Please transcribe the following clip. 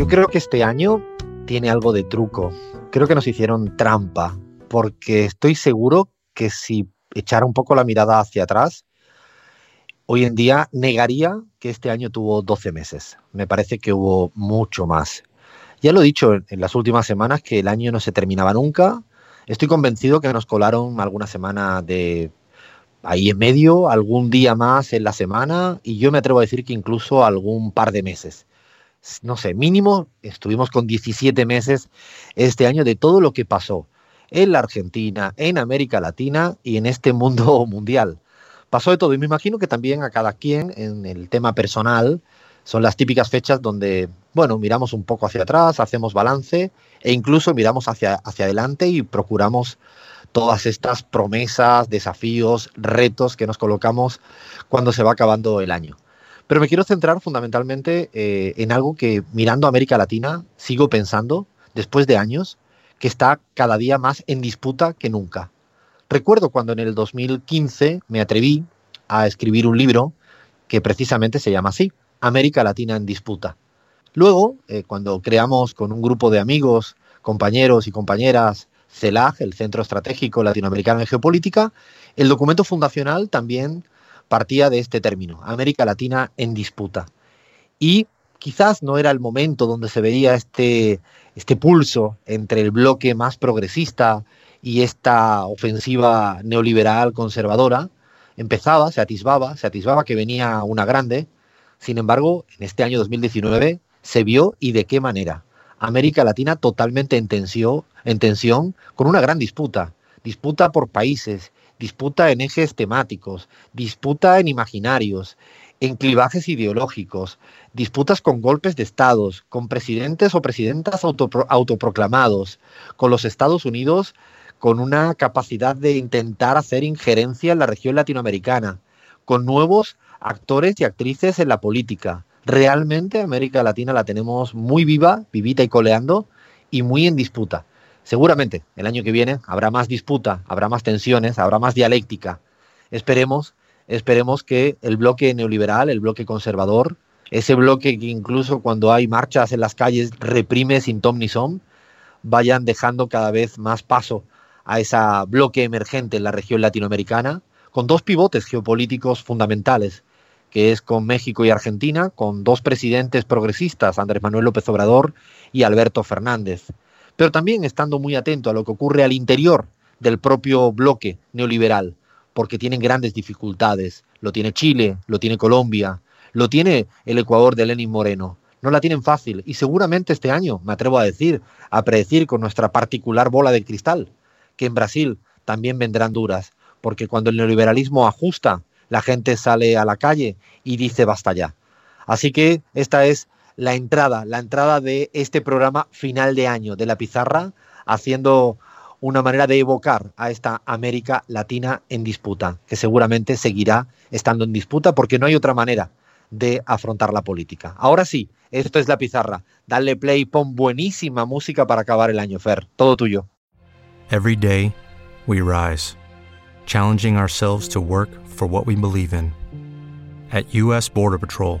Yo creo que este año tiene algo de truco. Creo que nos hicieron trampa, porque estoy seguro que si echara un poco la mirada hacia atrás, hoy en día negaría que este año tuvo 12 meses. Me parece que hubo mucho más. Ya lo he dicho en las últimas semanas que el año no se terminaba nunca. Estoy convencido que nos colaron alguna semana de ahí en medio, algún día más en la semana y yo me atrevo a decir que incluso algún par de meses no sé, mínimo estuvimos con 17 meses este año de todo lo que pasó en la Argentina, en América Latina y en este mundo mundial. Pasó de todo y me imagino que también a cada quien en el tema personal son las típicas fechas donde, bueno, miramos un poco hacia atrás, hacemos balance e incluso miramos hacia, hacia adelante y procuramos todas estas promesas, desafíos, retos que nos colocamos cuando se va acabando el año. Pero me quiero centrar fundamentalmente eh, en algo que mirando América Latina sigo pensando, después de años, que está cada día más en disputa que nunca. Recuerdo cuando en el 2015 me atreví a escribir un libro que precisamente se llama así, América Latina en disputa. Luego, eh, cuando creamos con un grupo de amigos, compañeros y compañeras CELAG, el Centro Estratégico Latinoamericano de Geopolítica, el documento fundacional también partía de este término, América Latina en disputa. Y quizás no era el momento donde se veía este, este pulso entre el bloque más progresista y esta ofensiva neoliberal conservadora. Empezaba, se atisbaba, se atisbaba que venía una grande. Sin embargo, en este año 2019 se vio y de qué manera. América Latina totalmente en tensión, en tensión con una gran disputa. Disputa por países, disputa en ejes temáticos, disputa en imaginarios, en clivajes ideológicos, disputas con golpes de estados, con presidentes o presidentas autoproclamados, con los Estados Unidos con una capacidad de intentar hacer injerencia en la región latinoamericana, con nuevos actores y actrices en la política. Realmente América Latina la tenemos muy viva, vivita y coleando y muy en disputa. Seguramente el año que viene habrá más disputa, habrá más tensiones, habrá más dialéctica. Esperemos, esperemos que el bloque neoliberal, el bloque conservador, ese bloque que incluso cuando hay marchas en las calles reprime sin tom ni son, vayan dejando cada vez más paso a ese bloque emergente en la región latinoamericana, con dos pivotes geopolíticos fundamentales, que es con México y Argentina, con dos presidentes progresistas, Andrés Manuel López Obrador y Alberto Fernández pero también estando muy atento a lo que ocurre al interior del propio bloque neoliberal, porque tienen grandes dificultades. Lo tiene Chile, lo tiene Colombia, lo tiene el Ecuador de Lenin Moreno. No la tienen fácil y seguramente este año, me atrevo a decir, a predecir con nuestra particular bola de cristal, que en Brasil también vendrán duras, porque cuando el neoliberalismo ajusta, la gente sale a la calle y dice basta ya. Así que esta es la entrada, la entrada de este programa final de año de la pizarra, haciendo una manera de evocar a esta América Latina en disputa, que seguramente seguirá estando en disputa porque no hay otra manera de afrontar la política. Ahora sí, esto es la pizarra. Dale play, pon buenísima música para acabar el año, Fer. Todo tuyo. Every day we rise, challenging ourselves to work for what we believe in. At US Border Patrol,